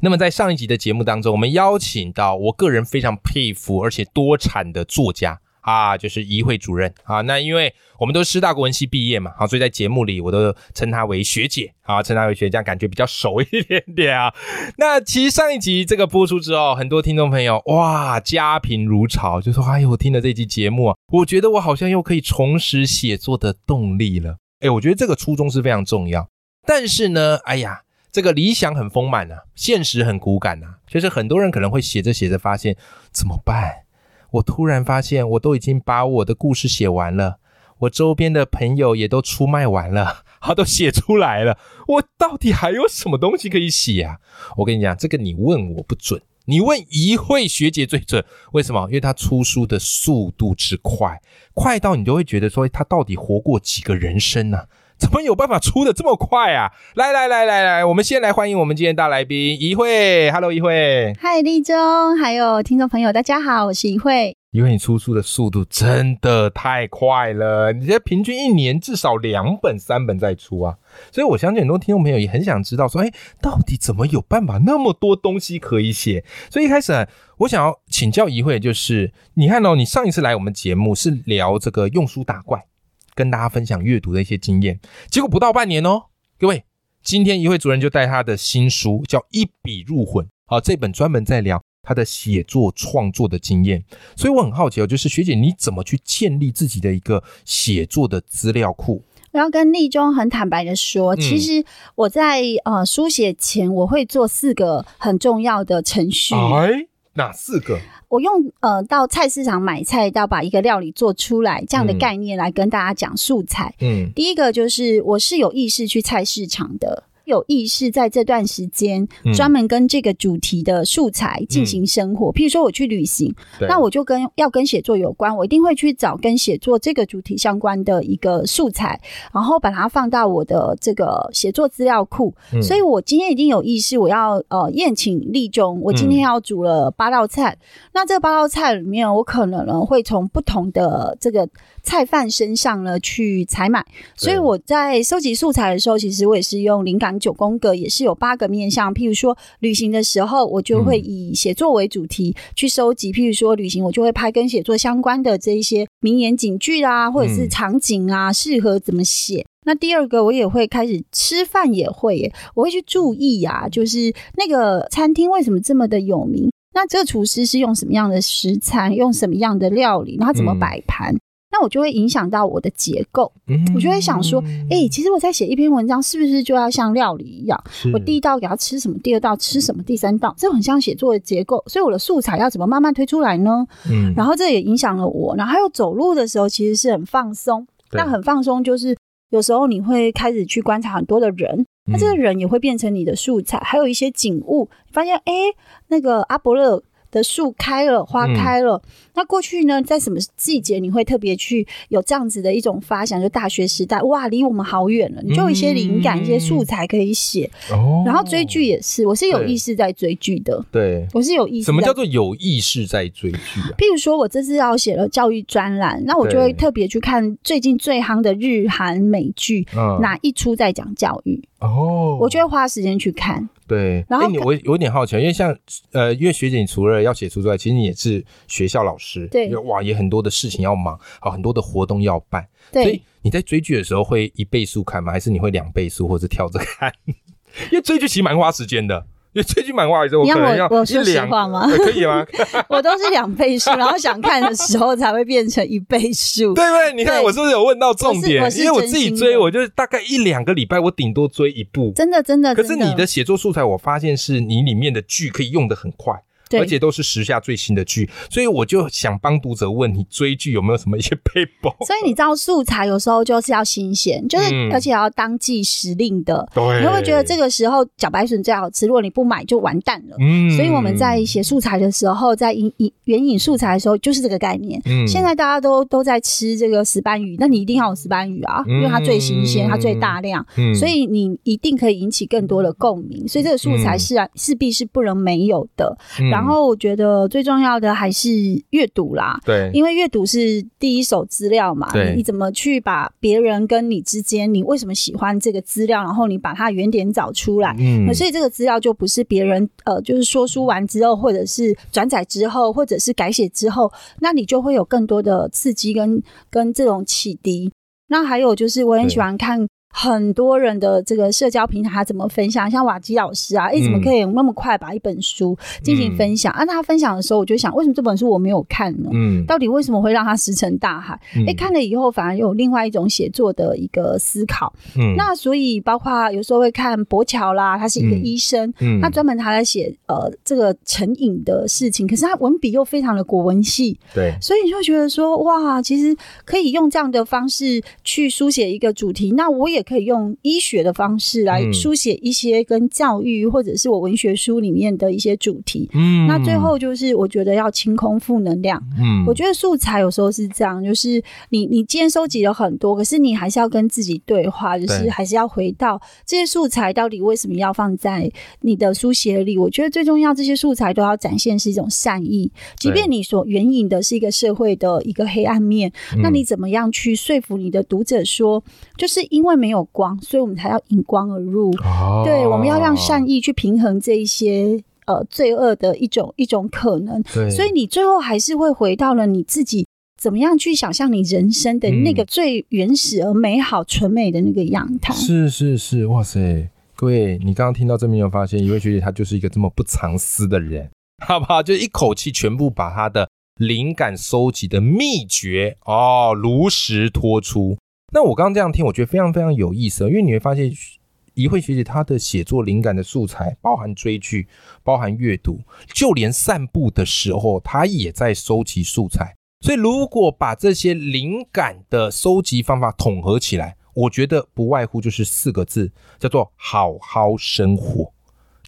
那么在上一集的节目当中，我们邀请到我个人非常佩服而且多产的作家啊，就是怡慧主任啊。那因为我们都师大国文系毕业嘛，好，所以在节目里我都称她为学姐啊，称她为学姐，感觉比较熟一点点啊。那其实上一集这个播出之后，很多听众朋友哇，家贫如潮，就说哎呦，我听了这集节目啊，我觉得我好像又可以重拾写作的动力了。哎，我觉得这个初衷是非常重要。但是呢，哎呀。这个理想很丰满啊，现实很骨感啊。就是很多人可能会写着写着发现怎么办？我突然发现我都已经把我的故事写完了，我周边的朋友也都出卖完了，他都写出来了，我到底还有什么东西可以写啊？我跟你讲，这个你问我不准，你问一慧学姐最准。为什么？因为她出书的速度之快，快到你都会觉得说，她到底活过几个人生呢？怎么有办法出的这么快啊？来来来来来，我们先来欢迎我们今天大来宾一慧。Hello，一慧。嗨，立中，还有听众朋友，大家好，我是一慧。因为你出书的速度真的太快了，你这平均一年至少两本、三本在出啊。所以我相信很多听众朋友也很想知道，说，哎，到底怎么有办法那么多东西可以写？所以一开始我想要请教一慧，就是你看哦，你上一次来我们节目是聊这个用书打怪。跟大家分享阅读的一些经验，结果不到半年哦，各位，今天一位主任就带他的新书叫《一笔入魂》，好，这本专门在聊他的写作创作的经验，所以我很好奇哦，就是学姐你怎么去建立自己的一个写作的资料库？我要跟立中很坦白的说，其实我在呃书写前，我会做四个很重要的程序。哎，哪四个？我用呃到菜市场买菜到把一个料理做出来这样的概念来跟大家讲素材。嗯，第一个就是我是有意识去菜市场的。有意识在这段时间专门跟这个主题的素材进行生活，譬如说我去旅行，那我就跟要跟写作有关，我一定会去找跟写作这个主题相关的一个素材，然后把它放到我的这个写作资料库。所以我今天已经有意识，我要呃宴请立中，我今天要煮了八道菜，那这八道菜里面，我可能呢会从不同的这个菜贩身上呢去采买，所以我在收集素材的时候，其实我也是用灵感。九宫格也是有八个面向，譬如说旅行的时候，我就会以写作为主题去收集；譬如说旅行，我就会拍跟写作相关的这一些名言警句啊，或者是场景啊，适合怎么写。那第二个，我也会开始吃饭，也会，我会去注意呀，就是那个餐厅为什么这么的有名？那这个厨师是用什么样的食材，用什么样的料理，然后怎么摆盘？那我就会影响到我的结构，我就会想说，哎，其实我在写一篇文章，是不是就要像料理一样？我第一道给他吃什么，第二道吃什么，第三道，这很像写作的结构。所以我的素材要怎么慢慢推出来呢？嗯，然后这也影响了我。然后还有走路的时候，其实是很放松。那很放松，就是有时候你会开始去观察很多的人，那这个人也会变成你的素材。还有一些景物，发现哎，那个阿伯勒。的树开了，花开了。那过去呢，在什么季节你会特别去有这样子的一种发想？就大学时代，哇，离我们好远了，你就有一些灵感、一些素材可以写。哦。然后追剧也是，我是有意识在追剧的。对，我是有意识。什么叫做有意识在追剧啊？譬如说，我这次要写了教育专栏，那我就会特别去看最近最夯的日韩美剧，哪一出在讲教育？哦，我就会花时间去看。对，然后你我有点好奇，因为像呃，因为学姐你除了要写书之外，其实你也是学校老师，对，哇，也很多的事情要忙，好，很多的活动要办，所以你在追剧的时候会一倍速看吗？还是你会两倍速或者跳着看？因为追剧其实蛮花时间的。因为最近蛮花时间，我可能要说实话吗？可以吗？我都是两倍数，然后想看的时候才会变成一倍数。对不对？你看我是不是有问到重点？因为我自己追，我就大概一两个礼拜，我顶多追一部。真的，真的。可是你的写作素材，我发现是你里面的剧可以用的很快。而且都是时下最新的剧，所以我就想帮读者问你，追剧有没有什么一些配播？所以你知道素材有时候就是要新鲜，就是而且要当季时令的。对，你会觉得这个时候茭白笋最好吃，如果你不买就完蛋了。嗯，所以我们在写素材的时候，在引引援引素材的时候，就是这个概念。嗯，现在大家都都在吃这个石斑鱼，那你一定要有石斑鱼啊，因为它最新鲜，它最大量，嗯所以你一定可以引起更多的共鸣。所以这个素材是啊，势必是不能没有的。然后我觉得最重要的还是阅读啦，对，因为阅读是第一手资料嘛，对，你怎么去把别人跟你之间，你为什么喜欢这个资料，然后你把它原点找出来，嗯，所以这个资料就不是别人呃，就是说书完之后，或者是转载之后，或者是改写之后，那你就会有更多的刺激跟跟这种启迪。那还有就是我很喜欢看。很多人的这个社交平台他怎么分享？像瓦基老师啊，哎，怎么可以那么快把一本书进行分享？啊，他分享的时候，我就想，为什么这本书我没有看呢？嗯，到底为什么会让他石沉大海？哎，看了以后反而有另外一种写作的一个思考。嗯，那所以包括有时候会看博乔啦，他是一个医生，嗯，他专门他在写呃这个成瘾的事情，可是他文笔又非常的国文系，对，所以你就觉得说，哇，其实可以用这样的方式去书写一个主题，那我也。可以用医学的方式来书写一些跟教育或者是我文学书里面的一些主题。嗯，那最后就是我觉得要清空负能量。嗯，我觉得素材有时候是这样，就是你你今天收集了很多，可是你还是要跟自己对话，就是还是要回到这些素材到底为什么要放在你的书写里？我觉得最重要，这些素材都要展现是一种善意，即便你所援引的是一个社会的一个黑暗面，那你怎么样去说服你的读者说，就是因为没有。有光，所以我们才要引光而入。对，我们要让善意去平衡这一些呃罪恶的一种一种可能。所以你最后还是会回到了你自己怎么样去想象你人生的那个最原始而美好、纯美的那个样态。是是是，哇塞！各位，你刚刚听到这边有发现，一位学姐她就是一个这么不藏私的人，好不好？就一口气全部把她的灵感收集的秘诀哦，如实托出。那我刚刚这样听，我觉得非常非常有意思，因为你会发现，一慧学姐她的写作灵感的素材包含追剧，包含阅读，就连散步的时候，她也在收集素材。所以，如果把这些灵感的收集方法统合起来，我觉得不外乎就是四个字，叫做好好生活，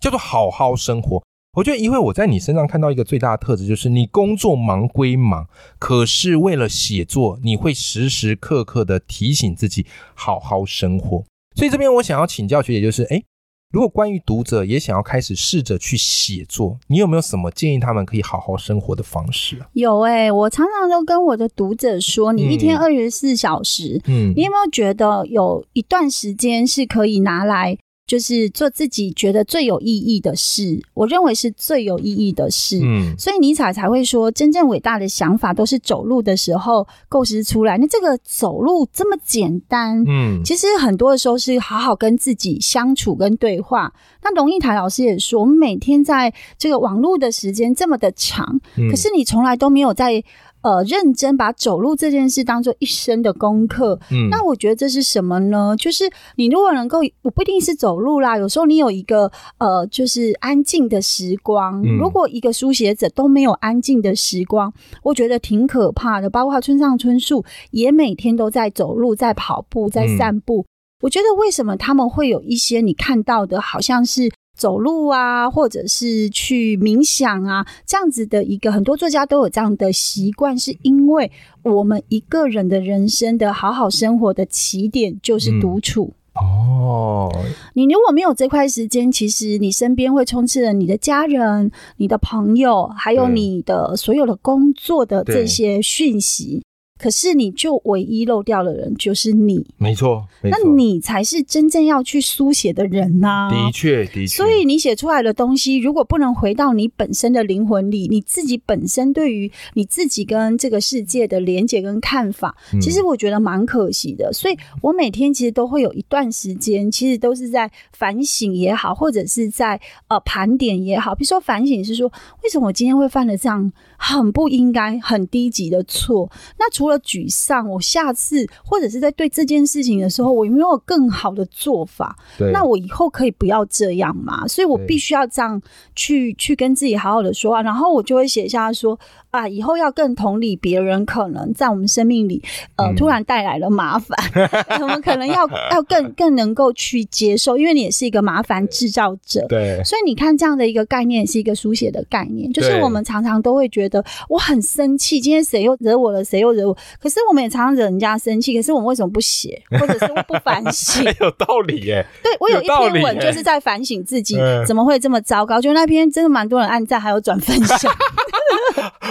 叫做好好生活。我觉得，因为我在你身上看到一个最大的特质，就是你工作忙归忙，可是为了写作，你会时时刻刻的提醒自己好好生活。所以这边我想要请教学姐，就是，诶，如果关于读者也想要开始试着去写作，你有没有什么建议他们可以好好生活的方式啊？有哎，我常常都跟我的读者说，你一天二十四小时，嗯，你有没有觉得有一段时间是可以拿来？就是做自己觉得最有意义的事，我认为是最有意义的事。嗯，所以尼采才会说，真正伟大的想法都是走路的时候构思出来。那这个走路这么简单，嗯，其实很多的时候是好好跟自己相处跟对话。那龙应台老师也说，我们每天在这个网络的时间这么的长，可是你从来都没有在。呃，认真把走路这件事当做一生的功课，嗯，那我觉得这是什么呢？就是你如果能够，我不一定是走路啦，有时候你有一个呃，就是安静的时光。如果一个书写者都没有安静的时光，我觉得挺可怕的。包括村上春树也每天都在走路、在跑步、在散步。我觉得为什么他们会有一些你看到的，好像是。走路啊，或者是去冥想啊，这样子的一个很多作家都有这样的习惯，是因为我们一个人的人生的好好生活的起点就是独处哦。你如果没有这块时间，其实你身边会充斥着你的家人、你的朋友，还有你的所有的工作的这些讯息。可是，你就唯一漏掉的人就是你，没错，那你才是真正要去书写的人呐。的确，的确。所以，你写出来的东西，如果不能回到你本身的灵魂里，你自己本身对于你自己跟这个世界的连接跟看法，其实我觉得蛮可惜的。所以我每天其实都会有一段时间，其实都是在反省也好，或者是在呃盘点也好。比如说反省是说，为什么我今天会犯了这样很不应该、很低级的错。那除了沮丧，我下次或者是在对这件事情的时候，我有没有更好的做法？那我以后可以不要这样嘛？所以我必须要这样去去跟自己好好的说话，然后我就会写下说。啊，以后要更同理别人，可能在我们生命里，呃，突然带来了麻烦，我们可能要要更更能够去接受，因为你也是一个麻烦制造者，对，所以你看这样的一个概念是一个书写的概念，就是我们常常都会觉得我很生气，今天谁又惹我了，谁又惹我，可是我们也常常惹人家生气，可是我们为什么不写，或者是不反省？有道理耶，对我有一篇文就是在反省自己怎么会这么糟糕，就那篇真的蛮多人按赞，还有转分享。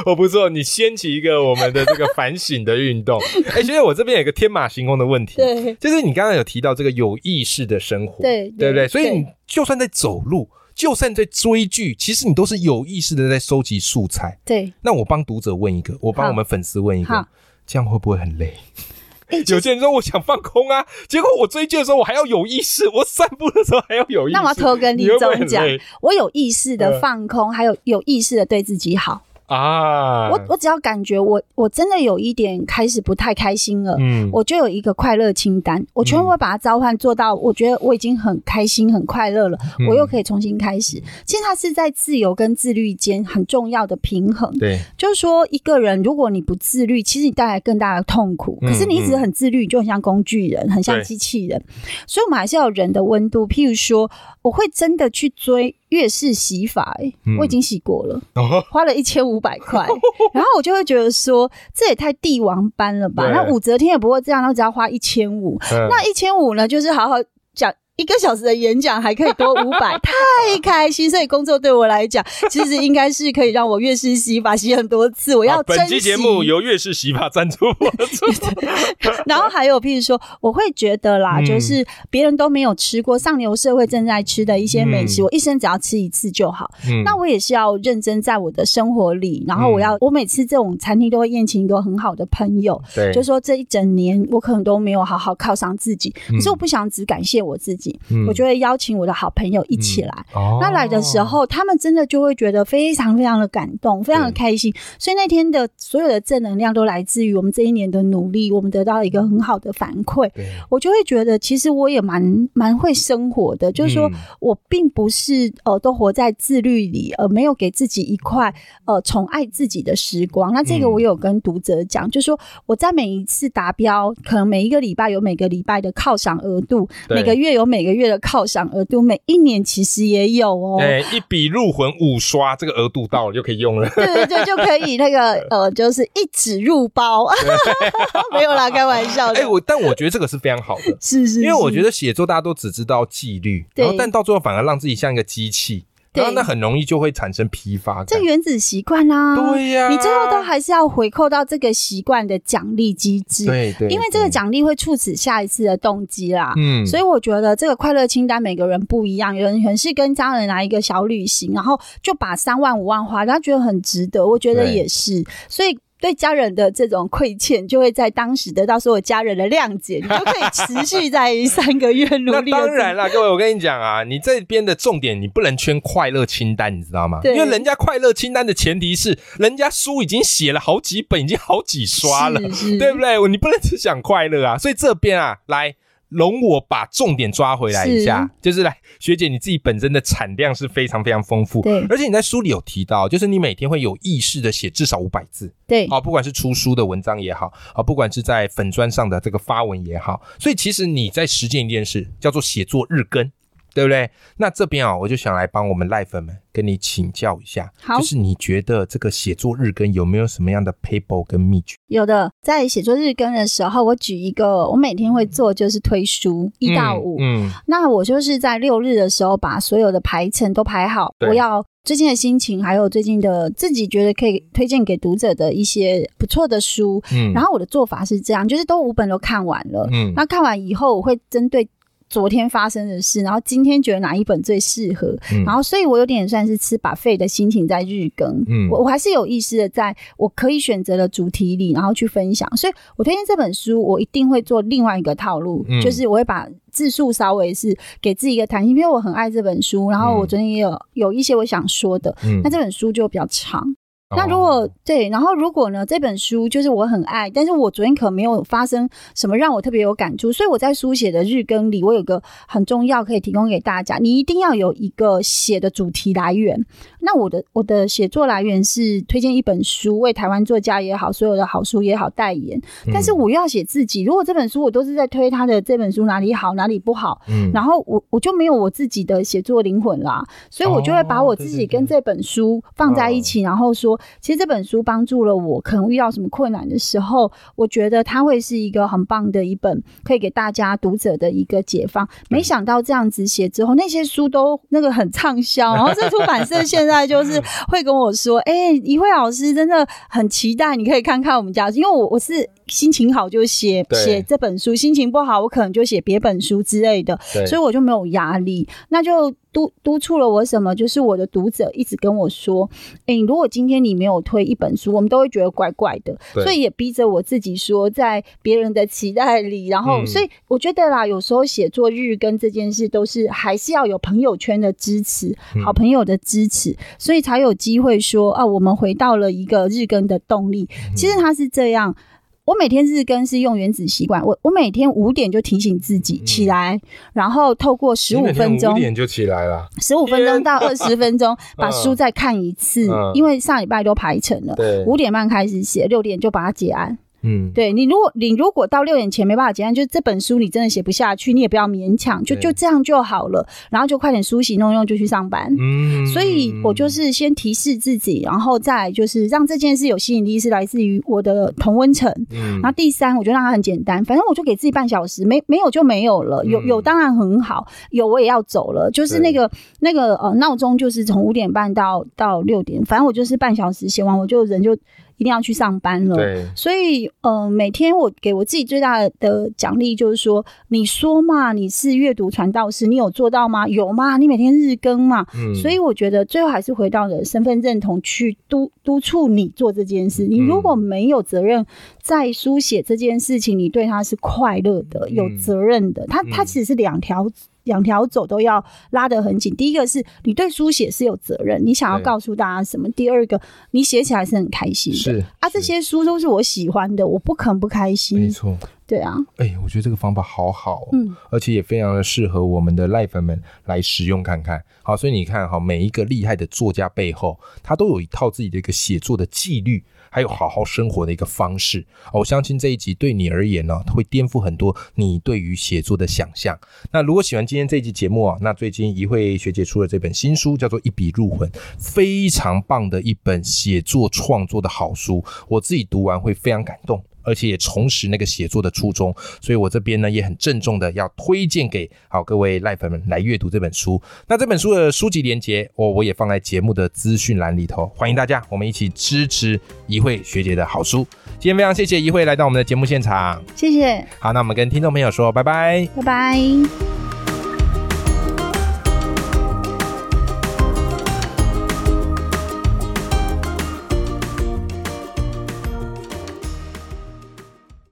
我不错，你掀起一个我们的这个反省的运动。哎，其实我这边有个天马行空的问题，对，就是你刚刚有提到这个有意识的生活，对，对不对？所以你就算在走路，就算在追剧，其实你都是有意识的在收集素材。对，那我帮读者问一个，我帮我们粉丝问一个，这样会不会很累？有些人说我想放空啊，结果我追剧的时候我还要有意识，我散步的时候还要有意识。那我要偷跟李总讲，我有意识的放空，还有有意识的对自己好。啊！我我只要感觉我我真的有一点开始不太开心了，嗯，我就有一个快乐清单，我全部会把它召唤做到，我觉得我已经很开心很快乐了，我又可以重新开始。其实它是在自由跟自律间很重要的平衡。对，就是说一个人如果你不自律，其实你带来更大的痛苦。可是你一直很自律，就很像工具人，很像机器人。所以我们还是要有人的温度。譬如说，我会真的去追。月式洗法，我已经洗过了，花了一千五百块，然后我就会觉得说，这也太帝王般了吧？那武则天也不会这样，那只要花一千五，那一千五呢，就是好好讲。一个小时的演讲还可以多五百，太开心！所以工作对我来讲，其实应该是可以让我月式洗发洗很多次。我要本期节目由月式洗发赞助。然后还有，譬如说，我会觉得啦，就是别人都没有吃过上流社会正在吃的一些美食，我一生只要吃一次就好。那我也是要认真在我的生活里，然后我要我每次这种餐厅都会宴请一个很好的朋友，对，就说这一整年我可能都没有好好犒赏自己，可是我不想只感谢我自己。我就会邀请我的好朋友一起来。那来的时候，他们真的就会觉得非常非常的感动，非常的开心。所以那天的所有的正能量都来自于我们这一年的努力，我们得到一个很好的反馈。我就会觉得，其实我也蛮蛮会生活的，就是说我并不是呃都活在自律里，而没有给自己一块呃宠爱自己的时光。那这个我有跟读者讲，就是说我在每一次达标，可能每一个礼拜有每个礼拜的犒赏额度，每个月有每。每个月的犒赏额度，每一年其实也有哦。对，一笔入魂五刷，这个额度到了就可以用了。对对对，就可以那个呃，就是一纸入包。没有啦，开玩笑的。哎，我但我觉得这个是非常好的，是是，因为我觉得写作大家都只知道纪律，然后但到最后反而让自己像一个机器。然后那很容易就会产生疲乏感，这原子习惯啦。对呀，你最后都还是要回扣到这个习惯的奖励机制。对对，因为这个奖励会促使下一次的动机啦。嗯，所以我觉得这个快乐清单每个人不一样，有人可能是跟家人来一个小旅行，然后就把三万五万花，他觉得很值得。我觉得也是，所以。对家人的这种亏欠，就会在当时得到所有家人的谅解，你就可以持续 在三个月努力。那当然啦，各位，我跟你讲啊，你这边的重点你不能圈快乐清单，你知道吗？因为人家快乐清单的前提是，人家书已经写了好几本，已经好几刷了，对不对？你不能只想快乐啊。所以这边啊，来。容我把重点抓回来一下，就是来学姐你自己本身的产量是非常非常丰富，对，而且你在书里有提到，就是你每天会有意识的写至少五百字，对，啊，不管是出书的文章也好，啊，不管是在粉砖上的这个发文也好，所以其实你在实践一件事，叫做写作日更。对不对？那这边啊，我就想来帮我们赖粉们跟你请教一下，就是你觉得这个写作日更有没有什么样的 paper 跟秘诀？有的，在写作日更的时候，我举一个，我每天会做就是推书一到五，嗯，那我就是在六日的时候把所有的排程都排好，我要最近的心情，还有最近的自己觉得可以推荐给读者的一些不错的书，嗯，然后我的做法是这样，就是都五本都看完了，嗯，那看完以后我会针对。昨天发生的事，然后今天觉得哪一本最适合，然后所以我有点算是吃把肺的心情在日更，嗯，我我还是有意识的在我可以选择的主题里，然后去分享。所以我推荐这本书，我一定会做另外一个套路，就是我会把字数稍微是给自己一个弹性，因为我很爱这本书，然后我昨天也有有一些我想说的，嗯。那这本书就比较长。那如果对，然后如果呢？这本书就是我很爱，但是我昨天可没有发生什么让我特别有感触，所以我在书写的日更里，我有个很重要可以提供给大家，你一定要有一个写的主题来源。那我的我的写作来源是推荐一本书，为台湾作家也好，所有的好书也好代言。但是我又要写自己，如果这本书我都是在推他的这本书哪里好哪里不好，嗯，然后我我就没有我自己的写作灵魂啦，所以我就会把我自己跟这本书放在一起，然后说。其实这本书帮助了我，可能遇到什么困难的时候，我觉得它会是一个很棒的一本，可以给大家读者的一个解放。没想到这样子写之后，那些书都那个很畅销，然后这出版社现在就是会跟我说：“哎，一慧老师真的很期待，你可以看看我们家，因为我我是。”心情好就写写这本书，心情不好我可能就写别本书之类的，所以我就没有压力。那就督督促了我什么？就是我的读者一直跟我说：“哎，如果今天你没有推一本书，我们都会觉得怪怪的。”所以也逼着我自己说，在别人的期待里，然后所以我觉得啦，有时候写作日更这件事都是还是要有朋友圈的支持，好朋友的支持，所以才有机会说啊，我们回到了一个日更的动力。其实它是这样。我每天日更是用原子习惯，我我每天五点就提醒自己起来，然后透过十五分钟，五点就起来了，十五分钟到二十分钟 把书再看一次，因为上礼拜都排成了，五点半开始写，六点就把它结案。嗯，对你，如果你如果到六点前没办法结案，就这本书你真的写不下去，你也不要勉强，就就这样就好了。然后就快点梳洗弄用就去上班。嗯，所以我就是先提示自己，然后再就是让这件事有吸引力，是来自于我的同温层。嗯，然后第三，我就让它很简单，反正我就给自己半小时，没没有就没有了，有有当然很好，有我也要走了，就是那个那个呃闹钟就是从五点半到到六点，反正我就是半小时写完，我就人就。一定要去上班了，所以呃，每天我给我自己最大的奖励就是说，你说嘛，你是阅读传道士，你有做到吗？有吗？你每天日更嘛，所以我觉得最后还是回到了身份认同，去督督促你做这件事。你如果没有责任在书写这件事情，你对他是快乐的、有责任的，他他其实是两条。两条走都要拉得很紧。第一个是你对书写是有责任，你想要告诉大家什么？第二个，你写起来是很开心的。是啊，这些书都是我喜欢的，我不可能不开心。没错，对啊。哎，我觉得这个方法好好，嗯，而且也非常的适合我们的赖粉们来使用看看。好，所以你看哈，每一个厉害的作家背后，他都有一套自己的一个写作的纪律。还有好好生活的一个方式，我相信这一集对你而言呢，会颠覆很多你对于写作的想象。那如果喜欢今天这一集节目啊，那最近一慧学姐出了这本新书，叫做《一笔入魂》，非常棒的一本写作创作的好书，我自己读完会非常感动。而且也重拾那个写作的初衷，所以我这边呢也很郑重的要推荐给好各位赖粉们来阅读这本书。那这本书的书籍连接，我我也放在节目的资讯栏里头，欢迎大家，我们一起支持一慧学姐的好书。今天非常谢谢一慧来到我们的节目现场，谢谢。好，那我们跟听众朋友说拜拜，拜拜。